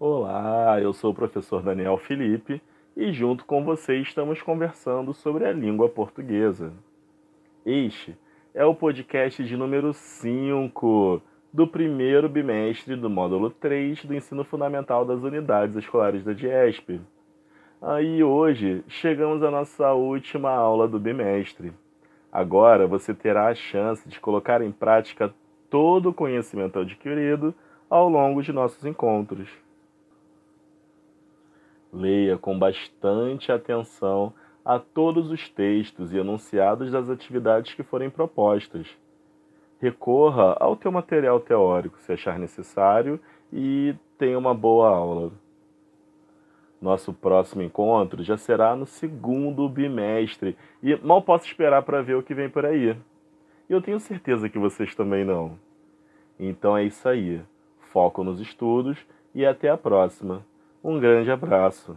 Olá, eu sou o professor Daniel Felipe e junto com você estamos conversando sobre a língua portuguesa. Este é o podcast de número 5 do primeiro bimestre do módulo 3 do ensino fundamental das unidades escolares da DIESP. Aí hoje chegamos à nossa última aula do bimestre. Agora você terá a chance de colocar em prática todo o conhecimento adquirido ao longo de nossos encontros. Leia com bastante atenção a todos os textos e enunciados das atividades que forem propostas. Recorra ao teu material teórico se achar necessário e tenha uma boa aula. Nosso próximo encontro já será no segundo bimestre e mal posso esperar para ver o que vem por aí. E eu tenho certeza que vocês também não. Então é isso aí. Foco nos estudos e até a próxima. Um grande abraço.